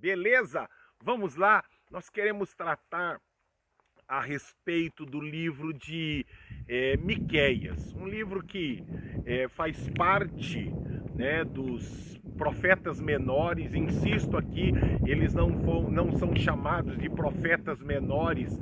Beleza? Vamos lá, nós queremos tratar a respeito do livro de é, Miqueias, um livro que é, faz parte né, dos profetas menores, insisto aqui, eles não, não são chamados de profetas menores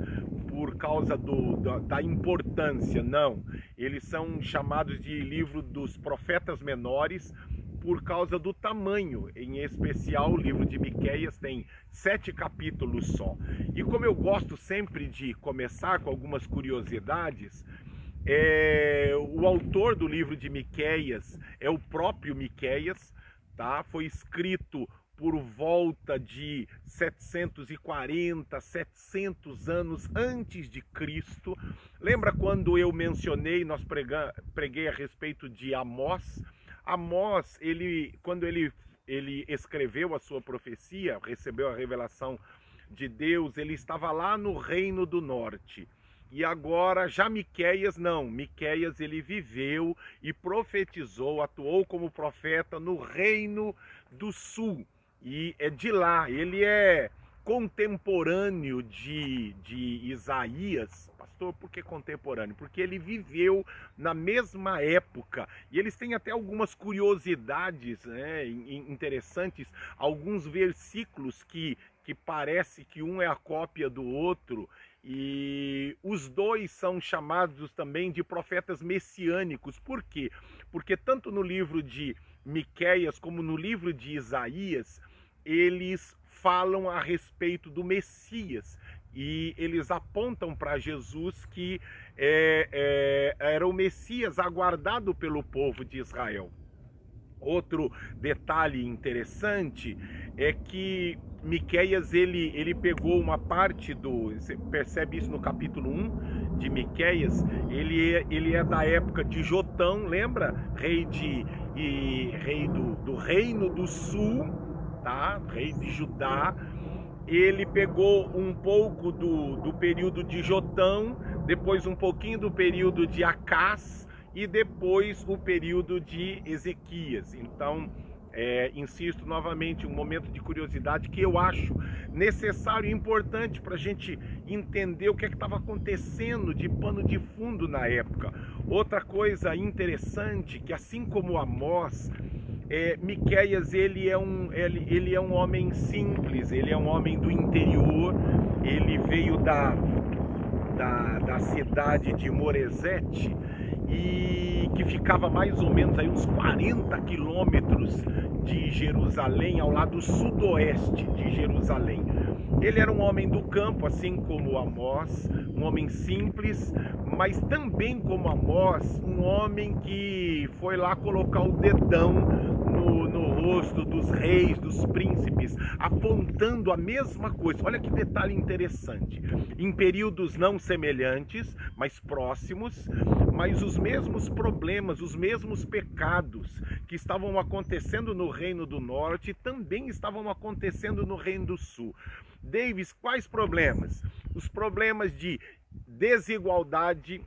por causa do, da, da, importância, não. Eles são chamados de livro dos profetas menores por causa do tamanho. Em especial, o livro de Miqueias tem sete capítulos só. E como eu gosto sempre de começar com algumas curiosidades, é, o autor do livro de Miqueias é o próprio Miqueias, tá? Foi escrito por volta de 740, 700 anos antes de Cristo. Lembra quando eu mencionei, nós prega, preguei a respeito de Amós? Amós, ele, quando ele, ele escreveu a sua profecia, recebeu a revelação de Deus, ele estava lá no reino do norte. E agora já Miqueias não, Miqueias ele viveu e profetizou, atuou como profeta no reino do sul. E é de lá, ele é contemporâneo de, de Isaías. Pastor, por que contemporâneo? Porque ele viveu na mesma época. E eles têm até algumas curiosidades né, interessantes, alguns versículos que, que parece que um é a cópia do outro. E os dois são chamados também de profetas messiânicos. Por quê? Porque tanto no livro de Miqueias como no livro de Isaías, eles falam a respeito do Messias e eles apontam para Jesus que é, é, era o Messias aguardado pelo povo de Israel. Outro detalhe interessante é que Miqueias ele, ele pegou uma parte do. Você percebe isso no capítulo 1 de Miqueias? Ele, é, ele é da época de Jotão, lembra? Rei, de, e, rei do, do Reino do Sul, tá? Rei de Judá. Ele pegou um pouco do, do período de Jotão, depois um pouquinho do período de Acás e depois o período de Ezequias. Então é, insisto novamente, um momento de curiosidade que eu acho necessário e importante para a gente entender o que é estava acontecendo de pano de fundo na época. Outra coisa interessante, que assim como Amós, é, Miqueias ele é, um, ele, ele é um homem simples, ele é um homem do interior, ele veio da, da, da cidade de Moresete, e que ficava mais ou menos aí uns 40 quilômetros de Jerusalém, ao lado sudoeste de Jerusalém. Ele era um homem do campo, assim como Amós, um homem simples, mas também como Amós, um homem que foi lá colocar o dedão no, no rosto dos reis, dos príncipes, apontando a mesma coisa. Olha que detalhe interessante. Em períodos não semelhantes, mas próximos, mas os mesmos problemas, os mesmos pecados que estavam acontecendo no Reino do Norte também estavam acontecendo no Reino do Sul. Davis, quais problemas? Os problemas de desigualdade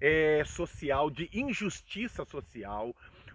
é, social, de injustiça social,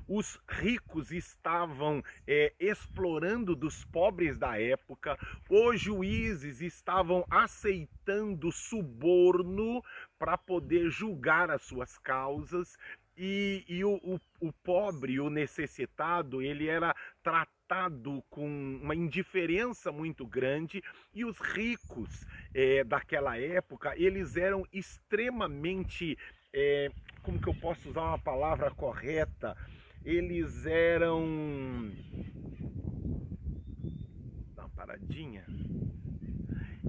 os ricos estavam é, explorando dos pobres da época, os juízes estavam aceitando suborno para poder julgar as suas causas. E, e o, o, o, pobre, o necessitado, ele era tratado com uma indiferença muito grande. E os ricos é, daquela época, eles eram extremamente, é, como que eu posso usar uma palavra correta, eles eram. Dá uma paradinha.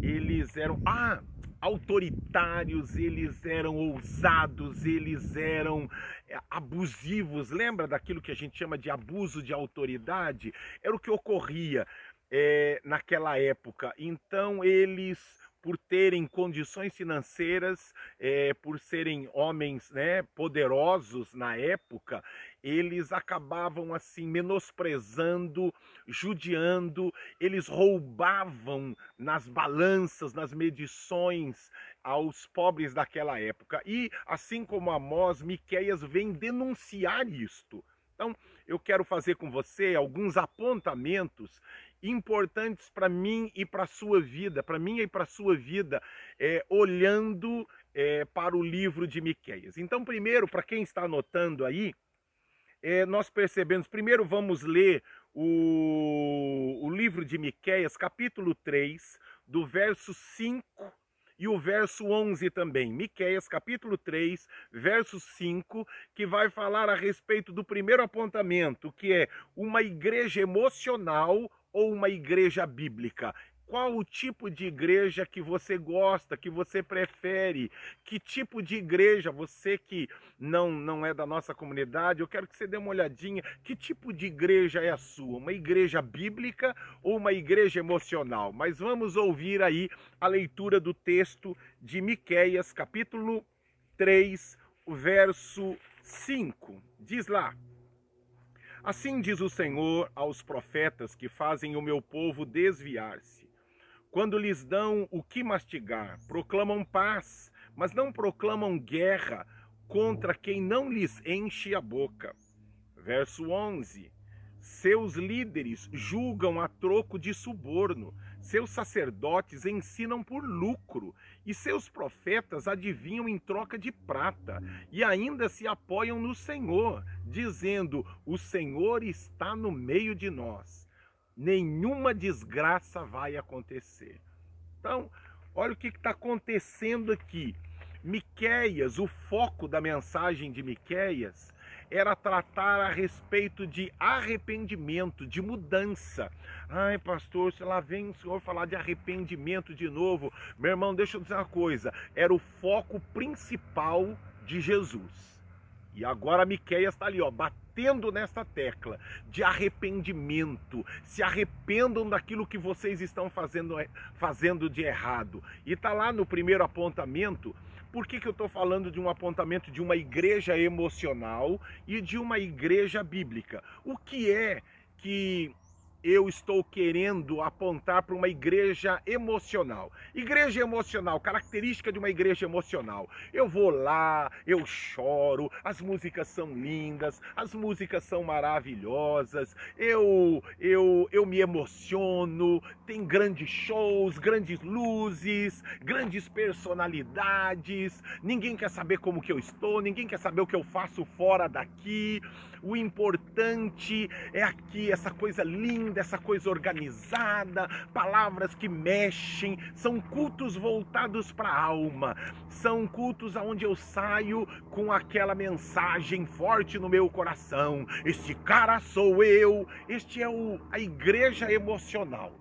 Eles eram. Ah! autoritários, eles eram ousados, eles eram é, abusivos. Lembra daquilo que a gente chama de abuso de autoridade? Era o que ocorria é, naquela época. Então eles por terem condições financeiras, é, por serem homens né, poderosos na época, eles acabavam assim menosprezando, judiando, eles roubavam nas balanças, nas medições aos pobres daquela época. E assim como Amós, Miqueias vem denunciar isto. Então, eu quero fazer com você alguns apontamentos importantes para mim e para a sua vida, para mim e para a sua vida, é, olhando é, para o livro de Miqueias. Então, primeiro, para quem está anotando aí, é, nós percebemos, primeiro vamos ler o, o livro de Miqueias, capítulo 3, do verso 5 e o verso 11 também. Miqueias, capítulo 3, verso 5, que vai falar a respeito do primeiro apontamento, que é uma igreja emocional ou uma igreja bíblica qual o tipo de igreja que você gosta, que você prefere, que tipo de igreja, você que não, não é da nossa comunidade, eu quero que você dê uma olhadinha, que tipo de igreja é a sua? Uma igreja bíblica ou uma igreja emocional? Mas vamos ouvir aí a leitura do texto de Miqueias, capítulo 3, verso 5. Diz lá: Assim diz o Senhor aos profetas que fazem o meu povo desviar-se quando lhes dão o que mastigar, proclamam paz, mas não proclamam guerra contra quem não lhes enche a boca. Verso 11. Seus líderes julgam a troco de suborno, seus sacerdotes ensinam por lucro, e seus profetas adivinham em troca de prata, e ainda se apoiam no Senhor, dizendo: O Senhor está no meio de nós nenhuma desgraça vai acontecer. Então, olha o que está acontecendo aqui. Miqueias, o foco da mensagem de Miqueias era tratar a respeito de arrependimento, de mudança. Ai, pastor, se lá vem o senhor falar de arrependimento de novo. Meu irmão, deixa eu dizer uma coisa, era o foco principal de Jesus. E agora Miqueias está ali, ó, batendo nessa tecla de arrependimento. Se arrependam daquilo que vocês estão fazendo, fazendo de errado. E está lá no primeiro apontamento. Por que, que eu estou falando de um apontamento de uma igreja emocional e de uma igreja bíblica? O que é que eu estou querendo apontar para uma igreja emocional. Igreja emocional, característica de uma igreja emocional. Eu vou lá, eu choro, as músicas são lindas, as músicas são maravilhosas, eu eu eu me emociono, tem grandes shows, grandes luzes, grandes personalidades. Ninguém quer saber como que eu estou, ninguém quer saber o que eu faço fora daqui. O importante é aqui essa coisa linda, essa coisa organizada, palavras que mexem, são cultos voltados para a alma, são cultos aonde eu saio com aquela mensagem forte no meu coração. Esse cara sou eu. Este é o, a igreja emocional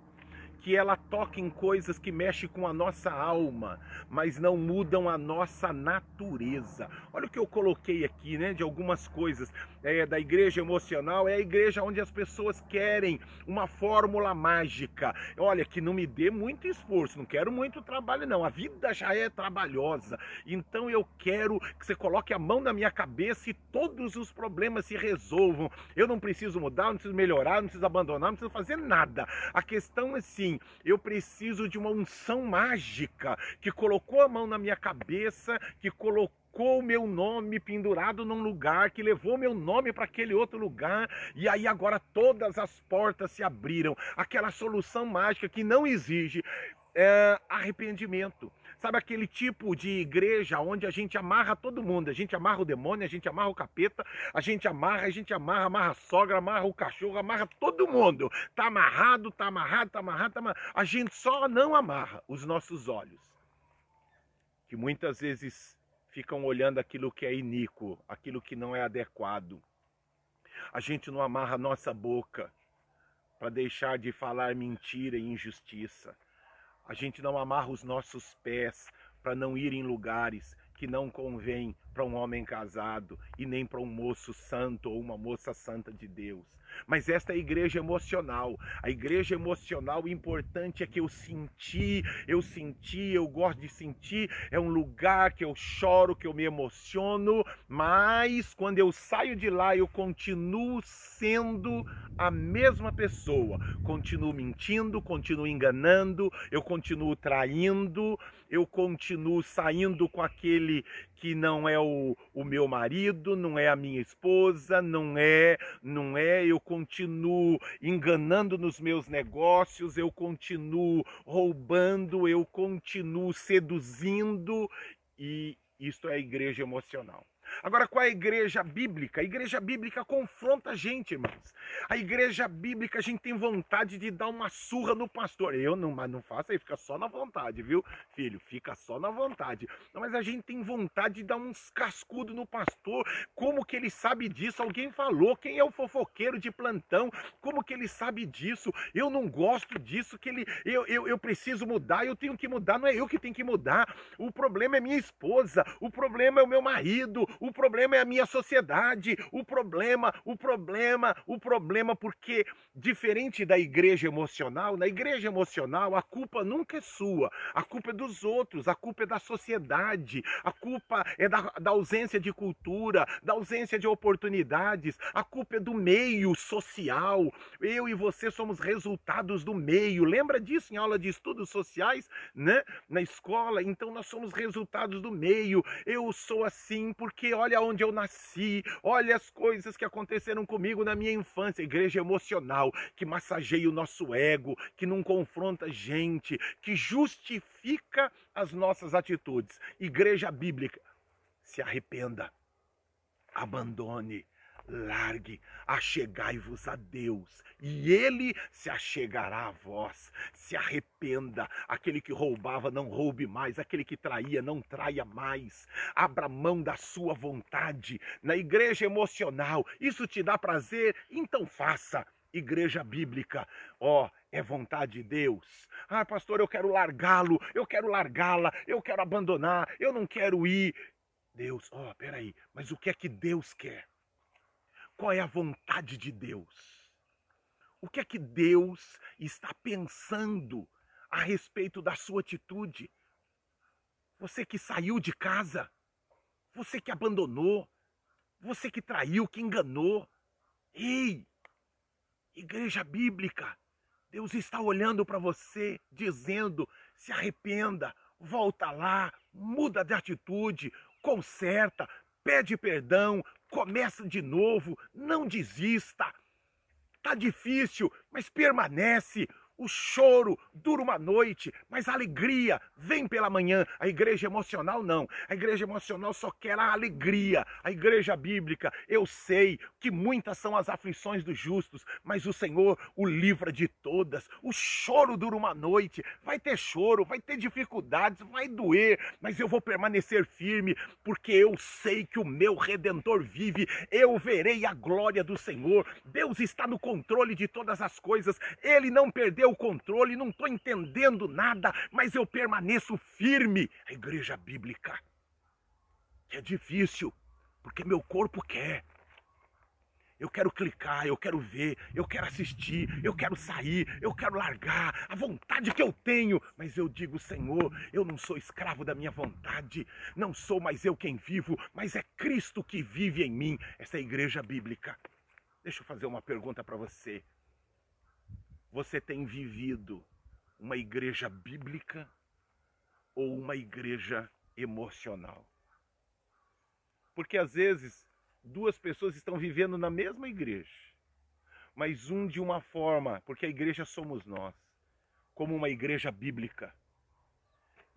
que ela toca em coisas que mexem com a nossa alma, mas não mudam a nossa natureza. Olha o que eu coloquei aqui, né, de algumas coisas é, da igreja emocional, é a igreja onde as pessoas querem uma fórmula mágica. Olha, que não me dê muito esforço, não quero muito trabalho não, a vida já é trabalhosa. Então eu quero que você coloque a mão na minha cabeça e todos os problemas se resolvam. Eu não preciso mudar, não preciso melhorar, não preciso abandonar, não preciso fazer nada. A questão é sim, eu preciso de uma unção mágica que colocou a mão na minha cabeça, que colocou o meu nome pendurado num lugar, que levou meu nome para aquele outro lugar, e aí agora todas as portas se abriram. Aquela solução mágica que não exige é, arrependimento. Sabe aquele tipo de igreja onde a gente amarra todo mundo? A gente amarra o demônio, a gente amarra o capeta, a gente amarra, a gente amarra, amarra a sogra, amarra o cachorro, amarra todo mundo. Tá amarrado, tá amarrado, tá amarrado, tá amarrado. A gente só não amarra os nossos olhos. Que muitas vezes ficam olhando aquilo que é iníquo, aquilo que não é adequado. A gente não amarra a nossa boca para deixar de falar mentira e injustiça. A gente não amarra os nossos pés para não ir em lugares que não convém para um homem casado e nem para um moço santo ou uma moça santa de Deus. Mas esta é a igreja emocional. A igreja emocional, o importante é que eu senti, eu senti, eu gosto de sentir. É um lugar que eu choro, que eu me emociono, mas quando eu saio de lá, eu continuo sendo a mesma pessoa. Continuo mentindo, continuo enganando, eu continuo traindo, eu continuo saindo com aquele que não é o, o meu marido, não é a minha esposa, não é, não é, eu continuo enganando nos meus negócios, eu continuo roubando, eu continuo seduzindo e isto é a igreja emocional. Agora, é a igreja bíblica? A igreja bíblica confronta a gente, irmãos. A igreja bíblica, a gente tem vontade de dar uma surra no pastor. Eu não, mas não faço aí, fica só na vontade, viu, filho? Fica só na vontade. Não, mas a gente tem vontade de dar uns cascudos no pastor. Como que ele sabe disso? Alguém falou. Quem é o fofoqueiro de plantão? Como que ele sabe disso? Eu não gosto disso, que ele. Eu, eu, eu preciso mudar, eu tenho que mudar, não é eu que tenho que mudar. O problema é minha esposa, o problema é o meu marido, o problema é a minha sociedade, o problema, o problema, o problema, porque diferente da igreja emocional, na igreja emocional a culpa nunca é sua, a culpa é dos outros, a culpa é da sociedade, a culpa é da, da ausência de cultura, da ausência de oportunidades, a culpa é do meio social. Eu e você somos resultados do meio. Lembra disso em aula de estudos sociais, né? Na escola, então nós somos resultados do meio. Eu sou assim porque olha onde eu nasci, olha as coisas que aconteceram comigo na minha infância. Igreja emocional, que massageia o nosso ego, que não confronta gente, que justifica as nossas atitudes. Igreja bíblica, se arrependa, abandone largue, achegai-vos a Deus, e ele se achegará a vós. Se arrependa, aquele que roubava não roube mais, aquele que traía não traia mais. Abra mão da sua vontade na igreja emocional. Isso te dá prazer? Então faça. Igreja bíblica, ó, oh, é vontade de Deus. Ah, pastor, eu quero largá-lo, eu quero largá-la, eu quero abandonar, eu não quero ir. Deus, ó, oh, peraí, mas o que é que Deus quer? Qual é a vontade de Deus? O que é que Deus está pensando a respeito da sua atitude? Você que saiu de casa, você que abandonou, você que traiu, que enganou. Ei, igreja bíblica, Deus está olhando para você, dizendo: se arrependa, volta lá, muda de atitude, conserta, pede perdão, começa de novo, não desista. Tá difícil, mas permanece. O choro dura uma noite, mas a alegria vem pela manhã. A igreja emocional não. A igreja emocional só quer a alegria. A igreja bíblica, eu sei que muitas são as aflições dos justos, mas o Senhor o livra de todas. O choro dura uma noite. Vai ter choro, vai ter dificuldades, vai doer, mas eu vou permanecer firme, porque eu sei que o meu redentor vive. Eu verei a glória do Senhor. Deus está no controle de todas as coisas. Ele não perdeu o controle, não estou entendendo nada, mas eu permaneço firme. A igreja bíblica. É difícil, porque meu corpo quer. Eu quero clicar, eu quero ver, eu quero assistir, eu quero sair, eu quero largar a vontade que eu tenho. Mas eu digo, Senhor, eu não sou escravo da minha vontade, não sou mais eu quem vivo, mas é Cristo que vive em mim. Essa é a igreja bíblica. Deixa eu fazer uma pergunta para você você tem vivido uma igreja bíblica ou uma igreja emocional? Porque às vezes duas pessoas estão vivendo na mesma igreja, mas um de uma forma, porque a igreja somos nós, como uma igreja bíblica,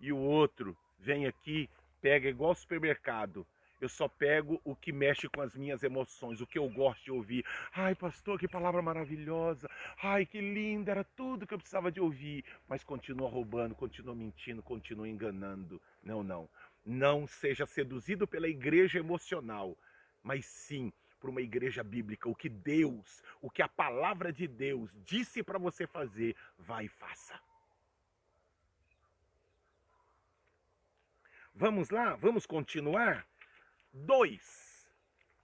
e o outro vem aqui, pega igual supermercado, eu só pego o que mexe com as minhas emoções, o que eu gosto de ouvir. Ai, pastor, que palavra maravilhosa. Ai, que linda, era tudo que eu precisava de ouvir. Mas continua roubando, continua mentindo, continua enganando. Não, não. Não seja seduzido pela igreja emocional, mas sim por uma igreja bíblica. O que Deus, o que a palavra de Deus disse para você fazer, vai e faça. Vamos lá, vamos continuar? Dois,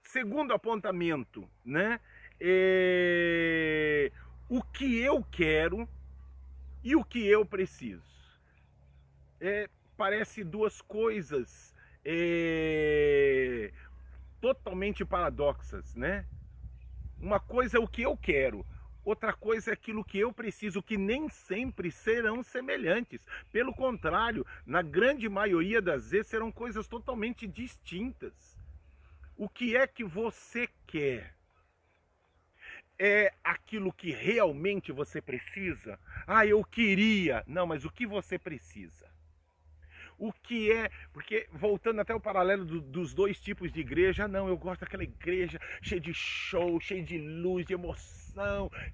segundo apontamento, né? É, o que eu quero e o que eu preciso. É, parece duas coisas é, totalmente paradoxas, né? Uma coisa é o que eu quero, Outra coisa é aquilo que eu preciso, que nem sempre serão semelhantes. Pelo contrário, na grande maioria das vezes serão coisas totalmente distintas. O que é que você quer? É aquilo que realmente você precisa? Ah, eu queria. Não, mas o que você precisa? o que é, porque voltando até o paralelo do, dos dois tipos de igreja, não, eu gosto daquela igreja cheia de show, cheia de luz, de emoção,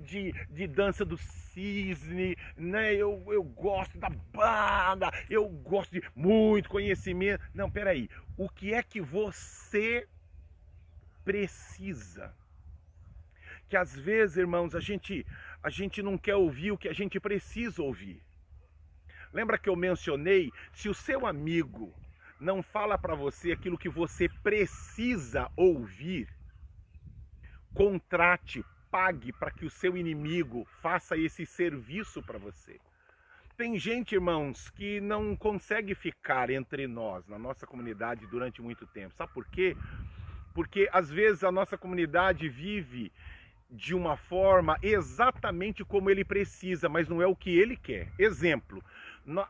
de, de dança do cisne, né? Eu, eu gosto da banda, eu gosto de muito conhecimento. Não, peraí, o que é que você precisa? Que às vezes, irmãos, a gente, a gente não quer ouvir o que a gente precisa ouvir. Lembra que eu mencionei? Se o seu amigo não fala para você aquilo que você precisa ouvir, contrate, pague para que o seu inimigo faça esse serviço para você. Tem gente, irmãos, que não consegue ficar entre nós, na nossa comunidade, durante muito tempo. Sabe por quê? Porque às vezes a nossa comunidade vive de uma forma exatamente como ele precisa, mas não é o que ele quer. Exemplo,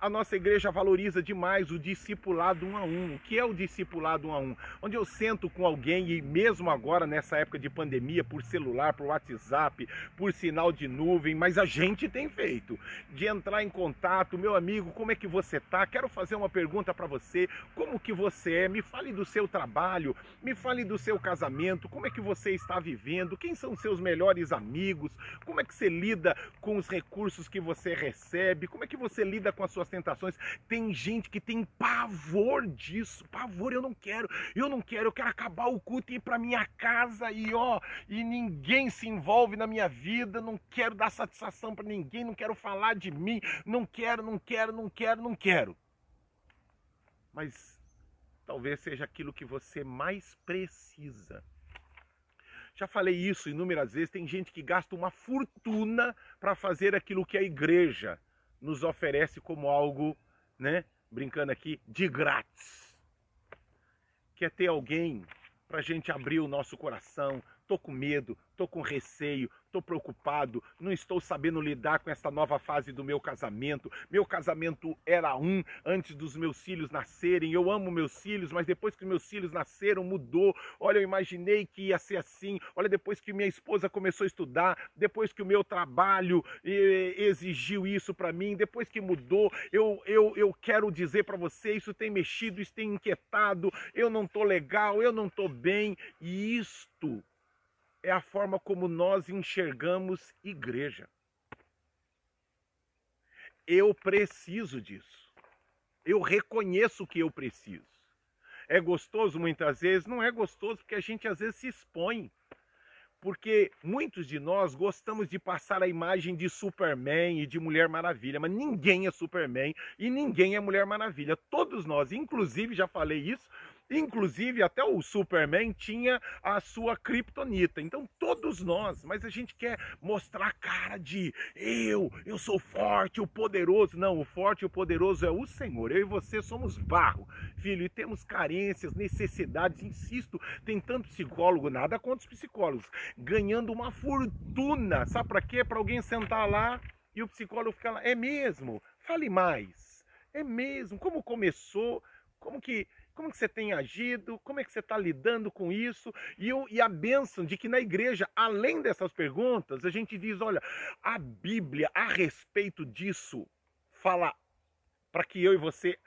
a nossa igreja valoriza demais o discipulado um a um. O que é o discipulado um a um? Onde eu sento com alguém e mesmo agora nessa época de pandemia, por celular, por WhatsApp, por sinal de nuvem, mas a gente tem feito de entrar em contato, meu amigo, como é que você tá? Quero fazer uma pergunta para você. Como que você é? Me fale do seu trabalho, me fale do seu casamento, como é que você está vivendo? Quem são seus melhores amigos? Como é que você lida com os recursos que você recebe? Como é que você lida com as suas tentações. Tem gente que tem pavor disso. Pavor, eu não quero. Eu não quero. Eu quero acabar o culto e ir para minha casa e ó, e ninguém se envolve na minha vida. Não quero dar satisfação para ninguém. Não quero falar de mim. Não quero, não quero, não quero, não quero. Mas talvez seja aquilo que você mais precisa. Já falei isso inúmeras vezes. Tem gente que gasta uma fortuna para fazer aquilo que a igreja nos oferece como algo, né, brincando aqui, de grátis. Quer ter alguém para a gente abrir o nosso coração, tô com medo, tô com receio, tô preocupado, não estou sabendo lidar com essa nova fase do meu casamento. Meu casamento era um antes dos meus filhos nascerem. Eu amo meus filhos, mas depois que meus filhos nasceram, mudou. Olha, eu imaginei que ia ser assim. Olha, depois que minha esposa começou a estudar, depois que o meu trabalho exigiu isso para mim, depois que mudou, eu, eu, eu quero dizer para você, isso tem mexido, isso tem inquietado, eu não tô legal, eu não tô bem, e isto é a forma como nós enxergamos igreja. Eu preciso disso. Eu reconheço que eu preciso. É gostoso muitas vezes? Não é gostoso porque a gente às vezes se expõe. Porque muitos de nós gostamos de passar a imagem de Superman e de Mulher Maravilha, mas ninguém é Superman e ninguém é Mulher Maravilha. Todos nós, inclusive, já falei isso, Inclusive, até o Superman tinha a sua kryptonita. Então, todos nós, mas a gente quer mostrar a cara de eu, eu sou forte, o poderoso. Não, o forte e o poderoso é o Senhor. Eu e você somos barro, filho, e temos carências, necessidades. Insisto, tem tanto psicólogo, nada contra os psicólogos, ganhando uma fortuna. Sabe para quê? Para alguém sentar lá e o psicólogo ficar lá. É mesmo? Fale mais. É mesmo? Como começou? Como que como que você tem agido? Como é que você está lidando com isso? E, e a bênção de que na igreja, além dessas perguntas, a gente diz: olha, a Bíblia a respeito disso fala para que eu e você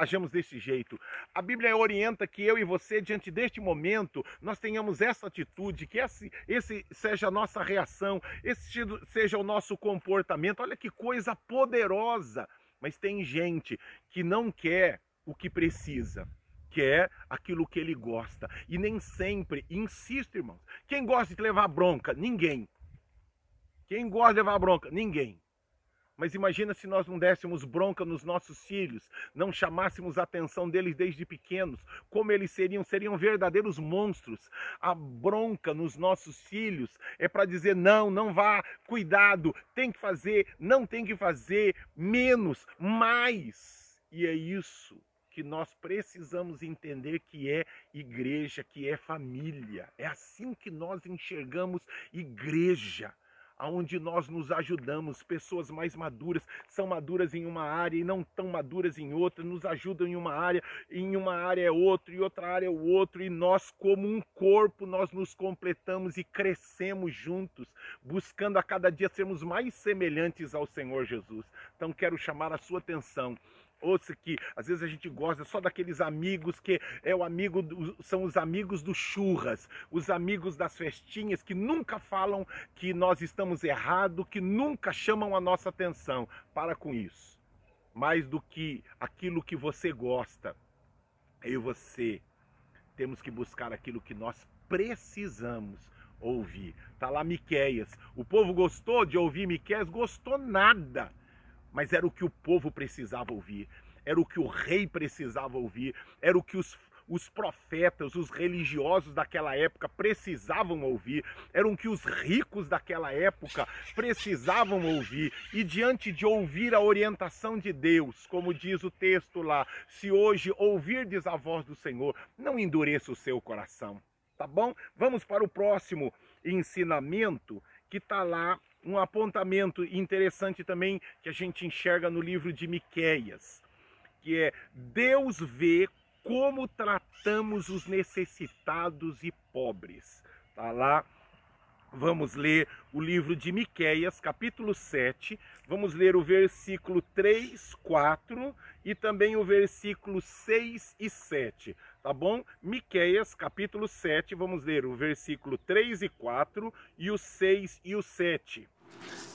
ajamos desse jeito. A Bíblia orienta que eu e você, diante deste momento, nós tenhamos essa atitude, que esse, esse seja a nossa reação, esse seja o nosso comportamento. Olha que coisa poderosa! Mas tem gente que não quer o que precisa, quer aquilo que ele gosta. E nem sempre, insisto, irmãos, quem gosta de levar bronca? Ninguém. Quem gosta de levar bronca? Ninguém. Mas imagina se nós não dessemos bronca nos nossos filhos, não chamássemos a atenção deles desde pequenos, como eles seriam, seriam verdadeiros monstros. A bronca nos nossos filhos é para dizer não, não vá, cuidado, tem que fazer, não tem que fazer, menos, mais. E é isso que nós precisamos entender que é igreja, que é família. É assim que nós enxergamos igreja. aonde nós nos ajudamos, pessoas mais maduras, são maduras em uma área e não tão maduras em outra, nos ajudam em uma área, em uma área é outro, e outra área é o outro, e nós como um corpo, nós nos completamos e crescemos juntos, buscando a cada dia sermos mais semelhantes ao Senhor Jesus. Então quero chamar a sua atenção Ouça que às vezes a gente gosta só daqueles amigos que é o amigo são os amigos do churras, os amigos das festinhas que nunca falam que nós estamos errados, que nunca chamam a nossa atenção. Para com isso. Mais do que aquilo que você gosta, eu e você temos que buscar aquilo que nós precisamos ouvir. Tá lá Miqueias. O povo gostou de ouvir Miqueias? Gostou nada mas era o que o povo precisava ouvir, era o que o rei precisava ouvir, era o que os, os profetas, os religiosos daquela época precisavam ouvir, eram o que os ricos daquela época precisavam ouvir. E diante de ouvir a orientação de Deus, como diz o texto lá, se hoje ouvirdes a voz do Senhor, não endureça o seu coração. Tá bom? Vamos para o próximo ensinamento que está lá um apontamento interessante também que a gente enxerga no livro de Miqueias, que é Deus vê como tratamos os necessitados e pobres. Tá lá Vamos ler o livro de Miqueias, capítulo 7. Vamos ler o versículo 3, 4 e também o versículo 6 e 7, tá bom? Miqueias, capítulo 7, vamos ler o versículo 3 e 4 e o 6 e o 7.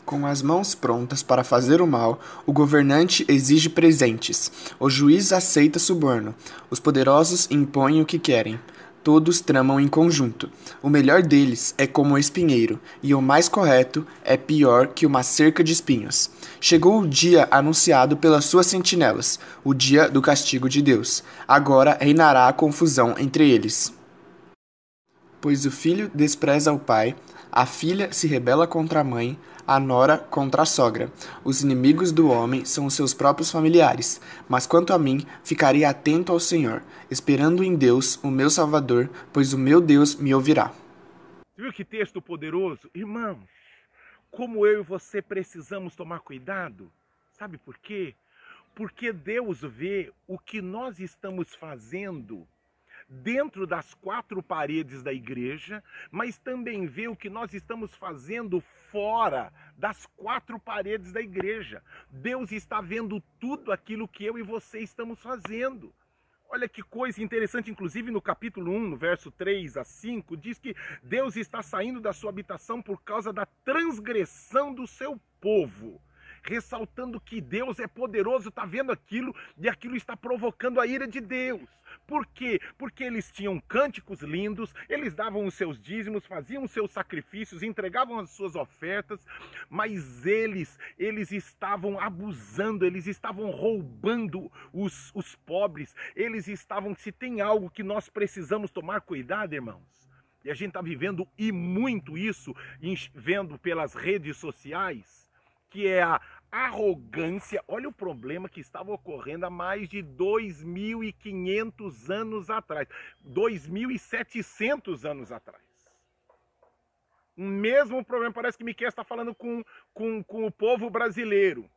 Com as mãos prontas para fazer o mal, o governante exige presentes, o juiz aceita suborno, os poderosos impõem o que querem todos tramam em conjunto. O melhor deles é como o espinheiro, e o mais correto é pior que uma cerca de espinhos. Chegou o dia anunciado pelas suas sentinelas, o dia do castigo de Deus. Agora reinará a confusão entre eles. Pois o filho despreza o pai, a filha se rebela contra a mãe, a nora contra a sogra. Os inimigos do homem são os seus próprios familiares. Mas quanto a mim, ficarei atento ao Senhor, esperando em Deus, o meu Salvador, pois o meu Deus me ouvirá. Viu que texto poderoso? Irmãos, como eu e você precisamos tomar cuidado. Sabe por quê? Porque Deus vê o que nós estamos fazendo dentro das quatro paredes da igreja, mas também vê o que nós estamos fazendo fora das quatro paredes da igreja. Deus está vendo tudo aquilo que eu e você estamos fazendo. Olha que coisa interessante, inclusive no capítulo 1, no verso 3 a 5, diz que Deus está saindo da sua habitação por causa da transgressão do seu povo ressaltando que Deus é poderoso, está vendo aquilo e aquilo está provocando a ira de Deus. Por quê? Porque eles tinham cânticos lindos, eles davam os seus dízimos, faziam os seus sacrifícios, entregavam as suas ofertas, mas eles, eles estavam abusando, eles estavam roubando os, os pobres, eles estavam, se tem algo que nós precisamos tomar cuidado, irmãos, e a gente está vivendo e muito isso, vendo pelas redes sociais, que é a arrogância. Olha o problema que estava ocorrendo há mais de 2.500 anos atrás, 2.700 anos atrás. O mesmo problema, parece que Miquel está falando com, com, com o povo brasileiro.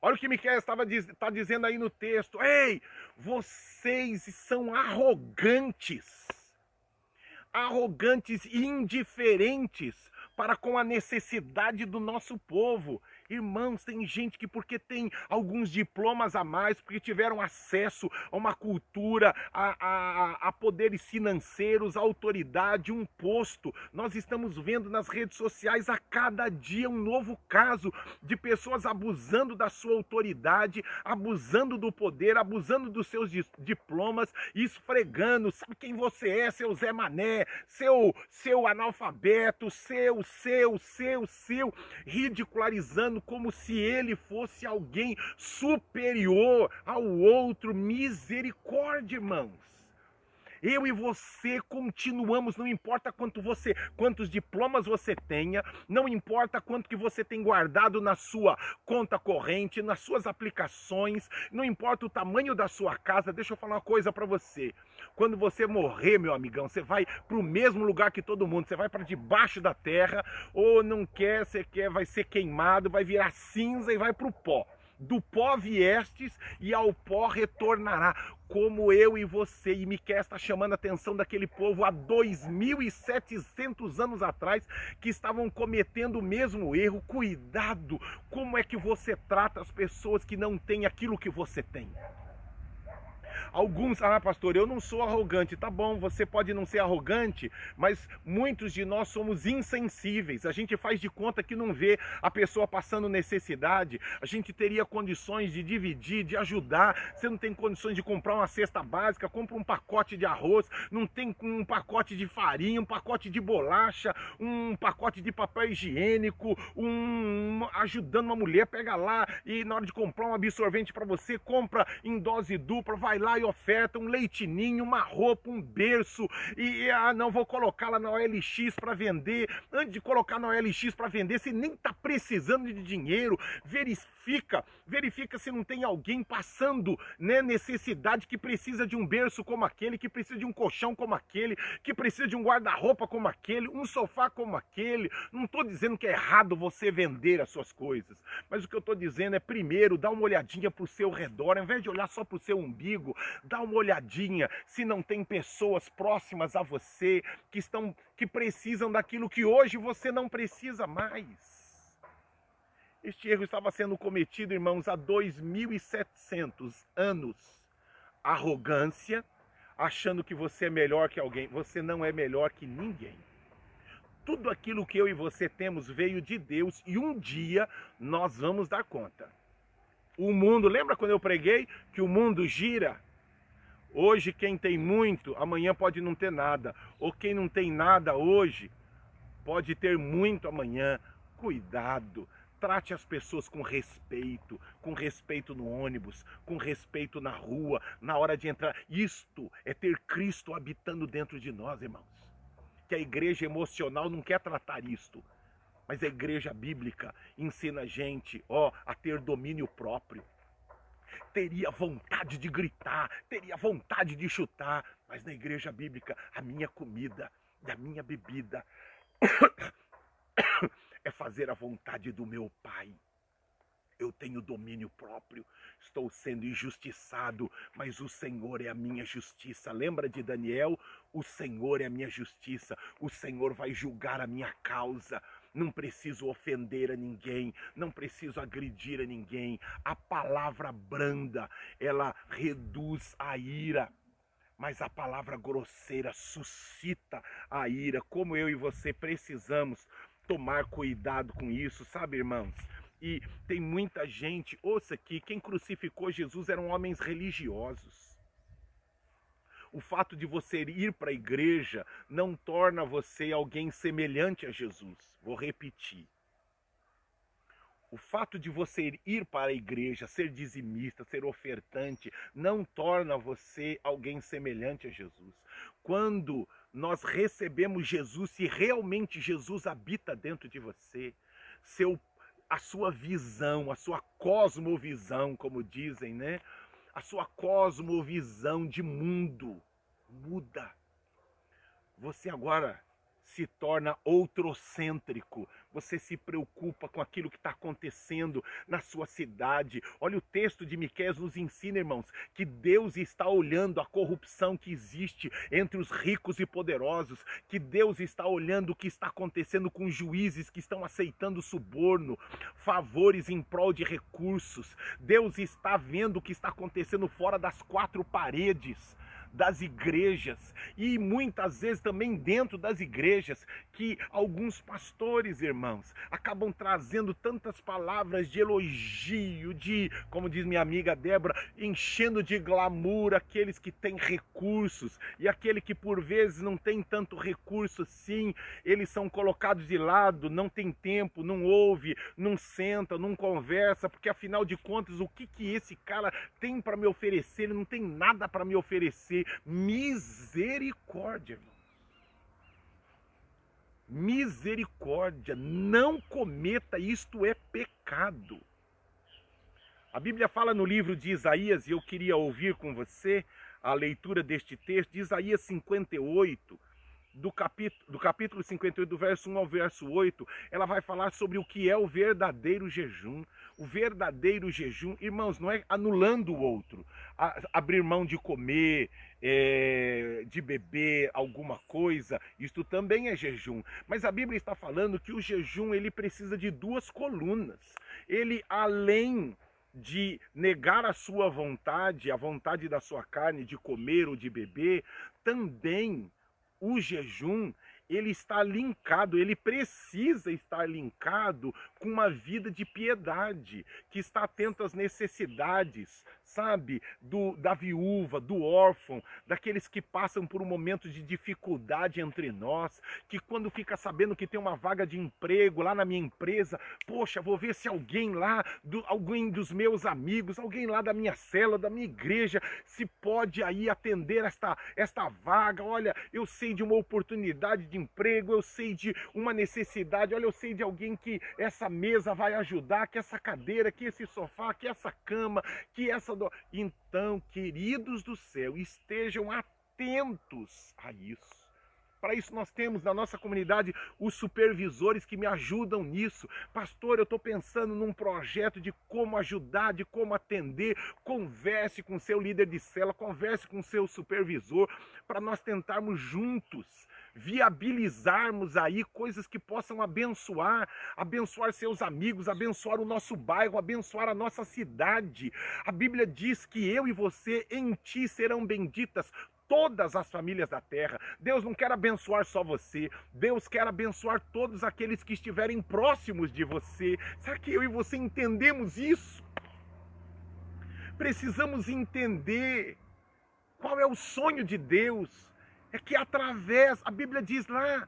Olha o que Miquel estava está dizendo aí no texto. Ei, vocês são arrogantes. Arrogantes e indiferentes para com a necessidade do nosso povo. Irmãos, tem gente que porque tem alguns diplomas a mais, porque tiveram acesso a uma cultura, a, a, a poderes financeiros, a autoridade, um posto. Nós estamos vendo nas redes sociais a cada dia um novo caso de pessoas abusando da sua autoridade, abusando do poder, abusando dos seus diplomas, esfregando. Sabe quem você é, seu Zé Mané, seu, seu analfabeto, seu, seu, seu, seu, ridicularizando como se ele fosse alguém superior ao outro. Misericórdia, irmãos. Eu e você continuamos, não importa quanto você, quantos diplomas você tenha, não importa quanto que você tem guardado na sua conta corrente, nas suas aplicações, não importa o tamanho da sua casa. Deixa eu falar uma coisa para você. Quando você morrer, meu amigão, você vai para o mesmo lugar que todo mundo, você vai para debaixo da terra, ou não quer, você quer, vai ser queimado, vai virar cinza e vai para o pó do pó viestes e ao pó retornará, como eu e você. E Miquel está chamando a atenção daquele povo há 2.700 anos atrás que estavam cometendo o mesmo erro. Cuidado, como é que você trata as pessoas que não têm aquilo que você tem? Alguns, ah, pastor, eu não sou arrogante. Tá bom, você pode não ser arrogante, mas muitos de nós somos insensíveis. A gente faz de conta que não vê a pessoa passando necessidade. A gente teria condições de dividir, de ajudar. Você não tem condições de comprar uma cesta básica, compra um pacote de arroz, não tem um pacote de farinha, um pacote de bolacha, um pacote de papel higiênico, um ajudando uma mulher, pega lá e na hora de comprar um absorvente para você, compra em dose dupla, vai lá e oferta, um leitinho, uma roupa, um berço, e ah, não vou colocar lá na OLX para vender. Antes de colocar na OLX para vender, você nem está precisando de dinheiro, verifica, verifica se não tem alguém passando né, necessidade que precisa de um berço como aquele, que precisa de um colchão como aquele, que precisa de um guarda-roupa como aquele, um sofá como aquele. Não estou dizendo que é errado você vender as suas coisas, mas o que eu estou dizendo é primeiro dá uma olhadinha para o seu redor, ao invés de olhar só para o seu umbigo, dá uma olhadinha se não tem pessoas próximas a você que estão que precisam daquilo que hoje você não precisa mais. Este erro estava sendo cometido, irmãos, há 2700 anos. Arrogância, achando que você é melhor que alguém. Você não é melhor que ninguém. Tudo aquilo que eu e você temos veio de Deus e um dia nós vamos dar conta. O mundo, lembra quando eu preguei que o mundo gira? Hoje, quem tem muito, amanhã pode não ter nada. Ou quem não tem nada hoje, pode ter muito amanhã. Cuidado. Trate as pessoas com respeito, com respeito no ônibus, com respeito na rua, na hora de entrar. Isto é ter Cristo habitando dentro de nós, irmãos. Que a igreja emocional não quer tratar isto, mas a igreja bíblica ensina a gente, ó, a ter domínio próprio teria vontade de gritar, teria vontade de chutar, mas na igreja bíblica, a minha comida e a minha bebida é fazer a vontade do meu Pai. Eu tenho domínio próprio, estou sendo injustiçado, mas o Senhor é a minha justiça. Lembra de Daniel? O Senhor é a minha justiça, o Senhor vai julgar a minha causa não preciso ofender a ninguém, não preciso agredir a ninguém. A palavra branda, ela reduz a ira. Mas a palavra grosseira suscita a ira. Como eu e você precisamos tomar cuidado com isso, sabe, irmãos? E tem muita gente, ouça aqui, quem crucificou Jesus eram homens religiosos. O fato de você ir para a igreja não torna você alguém semelhante a Jesus. Vou repetir. O fato de você ir para a igreja, ser dizimista, ser ofertante, não torna você alguém semelhante a Jesus. Quando nós recebemos Jesus, se realmente Jesus habita dentro de você, seu, a sua visão, a sua cosmovisão, como dizem, né? a sua cosmovisão de mundo muda. Você agora se torna outrocêntrico. Você se preocupa com aquilo que está acontecendo na sua cidade. Olha o texto de Miqueias nos ensina, irmãos, que Deus está olhando a corrupção que existe entre os ricos e poderosos, que Deus está olhando o que está acontecendo com juízes que estão aceitando suborno, favores em prol de recursos. Deus está vendo o que está acontecendo fora das quatro paredes das igrejas e muitas vezes também dentro das igrejas que alguns pastores, irmãos, acabam trazendo tantas palavras de elogio, de, como diz minha amiga Débora, enchendo de glamour aqueles que têm recursos e aquele que por vezes não tem tanto recurso assim, eles são colocados de lado, não tem tempo, não ouve, não senta, não conversa, porque afinal de contas, o que que esse cara tem para me oferecer? Ele não tem nada para me oferecer misericórdia, irmão. Misericórdia, não cometa isto é pecado. A Bíblia fala no livro de Isaías, e eu queria ouvir com você a leitura deste texto, de Isaías 58, do capítulo, do capítulo 58, do verso 1 ao verso 8, ela vai falar sobre o que é o verdadeiro jejum. O verdadeiro jejum, irmãos, não é anulando o outro, abrir mão de comer, é, de beber alguma coisa, isto também é jejum. Mas a Bíblia está falando que o jejum ele precisa de duas colunas. Ele, além de negar a sua vontade, a vontade da sua carne de comer ou de beber, também o jejum ele está linkado, ele precisa estar linkado com uma vida de piedade, que está atento às necessidades, sabe, do da viúva, do órfão, daqueles que passam por um momento de dificuldade entre nós, que quando fica sabendo que tem uma vaga de emprego lá na minha empresa, poxa, vou ver se alguém lá, do, alguém dos meus amigos, alguém lá da minha cela, da minha igreja, se pode aí atender esta esta vaga. Olha, eu sei de uma oportunidade de emprego, eu sei de uma necessidade, olha, eu sei de alguém que essa mesa vai ajudar, que essa cadeira, que esse sofá, que essa cama, que essa. Do... Então, queridos do céu, estejam atentos a isso. Para isso nós temos na nossa comunidade os supervisores que me ajudam nisso. Pastor, eu estou pensando num projeto de como ajudar, de como atender. Converse com seu líder de cela, converse com seu supervisor, para nós tentarmos juntos viabilizarmos aí coisas que possam abençoar, abençoar seus amigos, abençoar o nosso bairro, abençoar a nossa cidade. A Bíblia diz que eu e você em ti serão benditas todas as famílias da terra. Deus não quer abençoar só você, Deus quer abençoar todos aqueles que estiverem próximos de você. Será que eu e você entendemos isso? Precisamos entender qual é o sonho de Deus é que através, a Bíblia diz lá,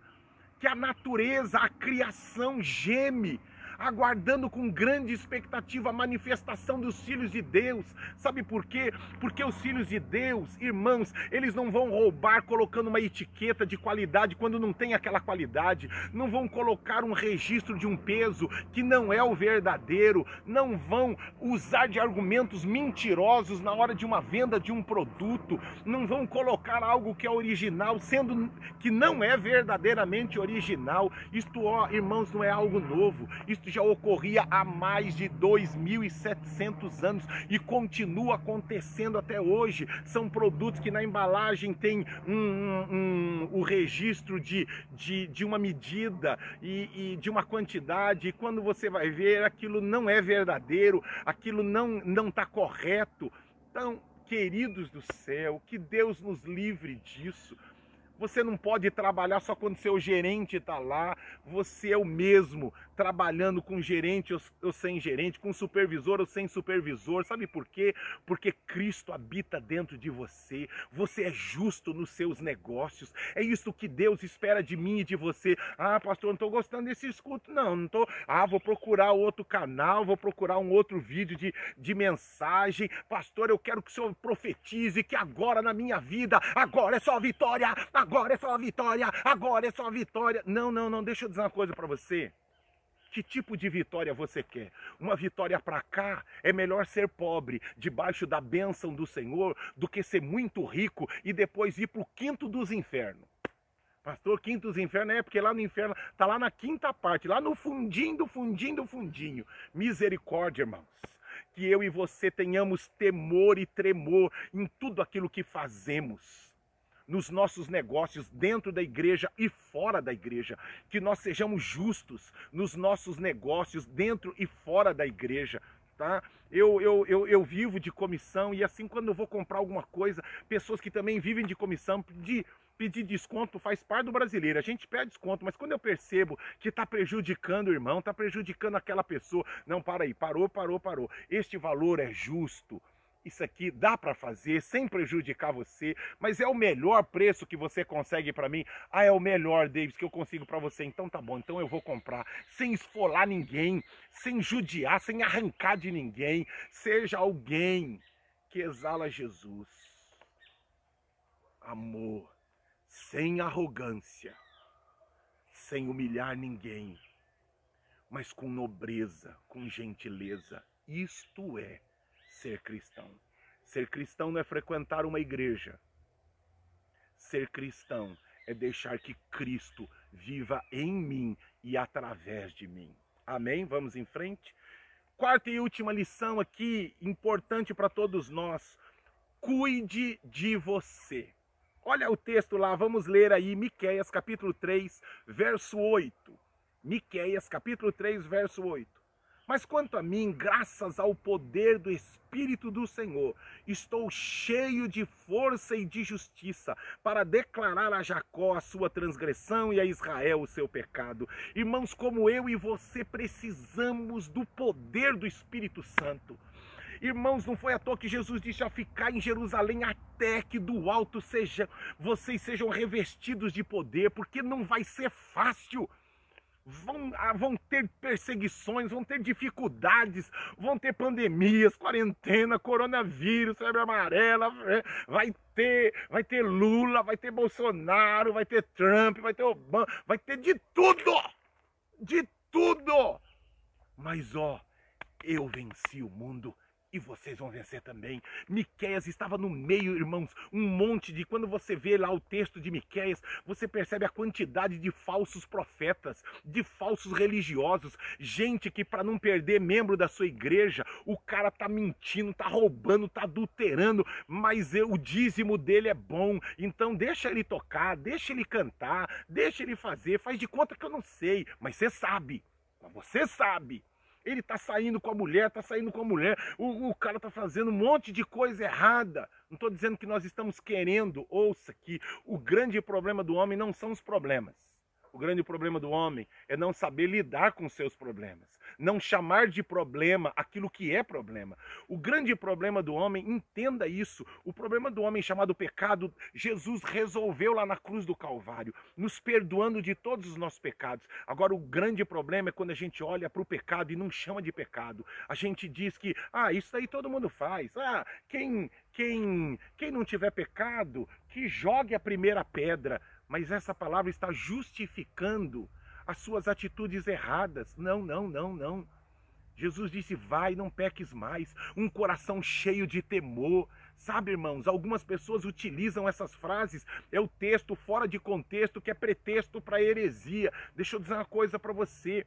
que a natureza, a criação geme aguardando com grande expectativa a manifestação dos filhos de Deus. Sabe por quê? Porque os filhos de Deus, irmãos, eles não vão roubar colocando uma etiqueta de qualidade quando não tem aquela qualidade, não vão colocar um registro de um peso que não é o verdadeiro, não vão usar de argumentos mentirosos na hora de uma venda de um produto, não vão colocar algo que é original, sendo que não é verdadeiramente original. Isto, ó, irmãos, não é algo novo. Isto já ocorria há mais de 2.700 anos e continua acontecendo até hoje. São produtos que na embalagem tem um, um, um, o registro de, de, de uma medida e, e, de uma quantidade, e quando você vai ver, aquilo não é verdadeiro, aquilo não está correto. Então, queridos do céu, que Deus nos livre disso. Você não pode trabalhar só quando seu gerente está lá. Você é o mesmo trabalhando com gerente ou sem gerente, com supervisor ou sem supervisor. Sabe por quê? Porque Cristo habita dentro de você. Você é justo nos seus negócios. É isso que Deus espera de mim e de você. Ah, pastor, não estou gostando desse escuto. Não, não estou. Ah, vou procurar outro canal, vou procurar um outro vídeo de, de mensagem. Pastor, eu quero que o senhor profetize que agora na minha vida, agora é só vitória, agora é só vitória, agora é só vitória. Não, não, não, deixa eu dizer uma coisa para você. Que tipo de vitória você quer? Uma vitória para cá é melhor ser pobre, debaixo da bênção do Senhor, do que ser muito rico e depois ir para o quinto dos infernos. Pastor, quinto dos infernos é porque lá no inferno está lá na quinta parte, lá no fundinho do fundinho do fundinho. Misericórdia, irmãos. Que eu e você tenhamos temor e tremor em tudo aquilo que fazemos nos nossos negócios, dentro da igreja e fora da igreja. Que nós sejamos justos nos nossos negócios, dentro e fora da igreja. Tá? Eu, eu, eu, eu vivo de comissão e assim quando eu vou comprar alguma coisa, pessoas que também vivem de comissão, pedir, pedir desconto faz parte do brasileiro. A gente pede desconto, mas quando eu percebo que está prejudicando o irmão, está prejudicando aquela pessoa, não, para aí, parou, parou, parou. Este valor é justo isso aqui dá para fazer sem prejudicar você, mas é o melhor preço que você consegue para mim. Ah, é o melhor, Davis, que eu consigo para você. Então tá bom, então eu vou comprar sem esfolar ninguém, sem judiar, sem arrancar de ninguém. Seja alguém que exala Jesus. amor, sem arrogância, sem humilhar ninguém, mas com nobreza, com gentileza. Isto é ser cristão. Ser cristão não é frequentar uma igreja. Ser cristão é deixar que Cristo viva em mim e através de mim. Amém? Vamos em frente. Quarta e última lição aqui, importante para todos nós. Cuide de você. Olha o texto lá, vamos ler aí Miqueias capítulo 3, verso 8. Miqueias capítulo 3, verso 8. Mas quanto a mim, graças ao poder do Espírito do Senhor, estou cheio de força e de justiça para declarar a Jacó a sua transgressão e a Israel o seu pecado. Irmãos, como eu e você precisamos do poder do Espírito Santo. Irmãos, não foi à toa que Jesus disse a ficar em Jerusalém até que do alto seja, vocês sejam revestidos de poder, porque não vai ser fácil vão, ah, vão ter perseguições, vão ter dificuldades, vão ter pandemias, quarentena, coronavírus, febre amarela, é, vai ter, vai ter Lula, vai ter Bolsonaro, vai ter Trump, vai ter Obama, vai ter de tudo! De tudo! Mas ó, eu venci o mundo e vocês vão vencer também. Miqueias estava no meio, irmãos, um monte de quando você vê lá o texto de Miqueias, você percebe a quantidade de falsos profetas, de falsos religiosos, gente que para não perder membro da sua igreja, o cara tá mentindo, tá roubando, tá adulterando, mas o dízimo dele é bom. Então deixa ele tocar, deixa ele cantar, deixa ele fazer, faz de conta que eu não sei, mas você sabe. Você sabe ele tá saindo com a mulher, tá saindo com a mulher, o, o cara tá fazendo um monte de coisa errada. Não estou dizendo que nós estamos querendo, ouça que o grande problema do homem não são os problemas. O grande problema do homem é não saber lidar com seus problemas, não chamar de problema aquilo que é problema. O grande problema do homem, entenda isso, o problema do homem chamado pecado, Jesus resolveu lá na cruz do Calvário, nos perdoando de todos os nossos pecados. Agora, o grande problema é quando a gente olha para o pecado e não chama de pecado. A gente diz que, ah, isso aí todo mundo faz. Ah, quem, quem, quem não tiver pecado, que jogue a primeira pedra mas essa palavra está justificando as suas atitudes erradas. Não, não, não, não. Jesus disse: vai, não peques mais. Um coração cheio de temor. Sabe, irmãos, algumas pessoas utilizam essas frases, é o texto fora de contexto que é pretexto para heresia. Deixa eu dizer uma coisa para você.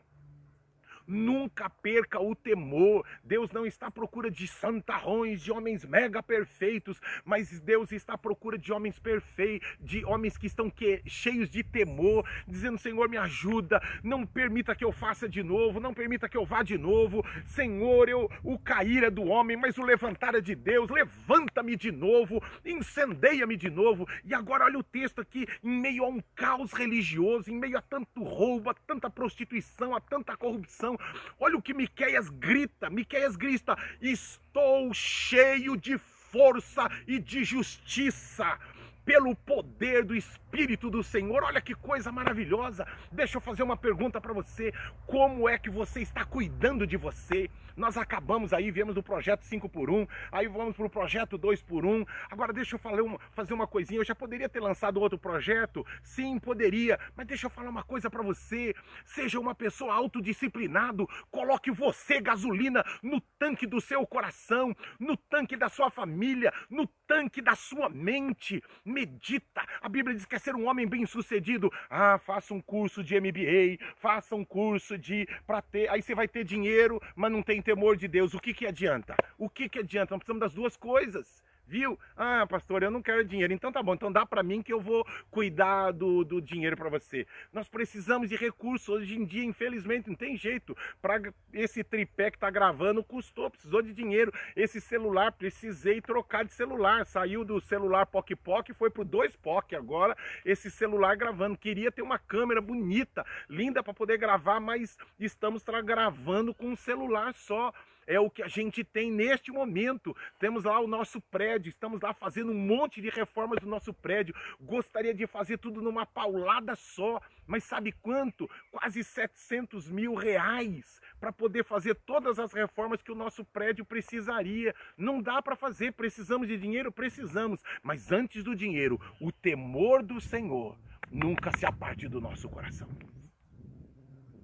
Nunca perca o temor. Deus não está à procura de santarrões, de homens mega perfeitos, mas Deus está à procura de homens perfeitos, de homens que estão que, cheios de temor, dizendo: Senhor, me ajuda, não permita que eu faça de novo, não permita que eu vá de novo. Senhor, eu, o cair é do homem, mas o levantar é de Deus. Levanta-me de novo, incendeia-me de novo. E agora olha o texto aqui, em meio a um caos religioso, em meio a tanto roubo, a tanta prostituição, a tanta corrupção Olha o que Miqueias grita. Miqueias grita: "Estou cheio de força e de justiça." pelo poder do Espírito do Senhor. Olha que coisa maravilhosa. Deixa eu fazer uma pergunta para você. Como é que você está cuidando de você? Nós acabamos aí, viemos do projeto 5 por 1, aí vamos para o projeto 2 por 1. Agora deixa eu uma, fazer uma coisinha. Eu já poderia ter lançado outro projeto? Sim, poderia. Mas deixa eu falar uma coisa para você. Seja uma pessoa autodisciplinado. Coloque você, gasolina, no tanque do seu coração, no tanque da sua família, no tanque da sua mente medita. A Bíblia diz que é ser um homem bem-sucedido. Ah, faça um curso de MBA, faça um curso de para ter, aí você vai ter dinheiro, mas não tem temor de Deus. O que que adianta? O que que adianta? Nós precisamos das duas coisas. Viu? Ah, pastor, eu não quero dinheiro. Então tá bom, então dá para mim que eu vou cuidar do, do dinheiro para você. Nós precisamos de recursos. Hoje em dia, infelizmente, não tem jeito. Para esse tripé que tá gravando, custou, precisou de dinheiro. Esse celular, precisei trocar de celular. Saiu do celular POC POC, foi pro 2 POC agora. Esse celular gravando. Queria ter uma câmera bonita, linda para poder gravar, mas estamos gravando com um celular só. É o que a gente tem neste momento. Temos lá o nosso prédio, estamos lá fazendo um monte de reformas do nosso prédio. Gostaria de fazer tudo numa paulada só, mas sabe quanto? Quase 700 mil reais para poder fazer todas as reformas que o nosso prédio precisaria. Não dá para fazer, precisamos de dinheiro? Precisamos, mas antes do dinheiro, o temor do Senhor nunca se aparte do nosso coração.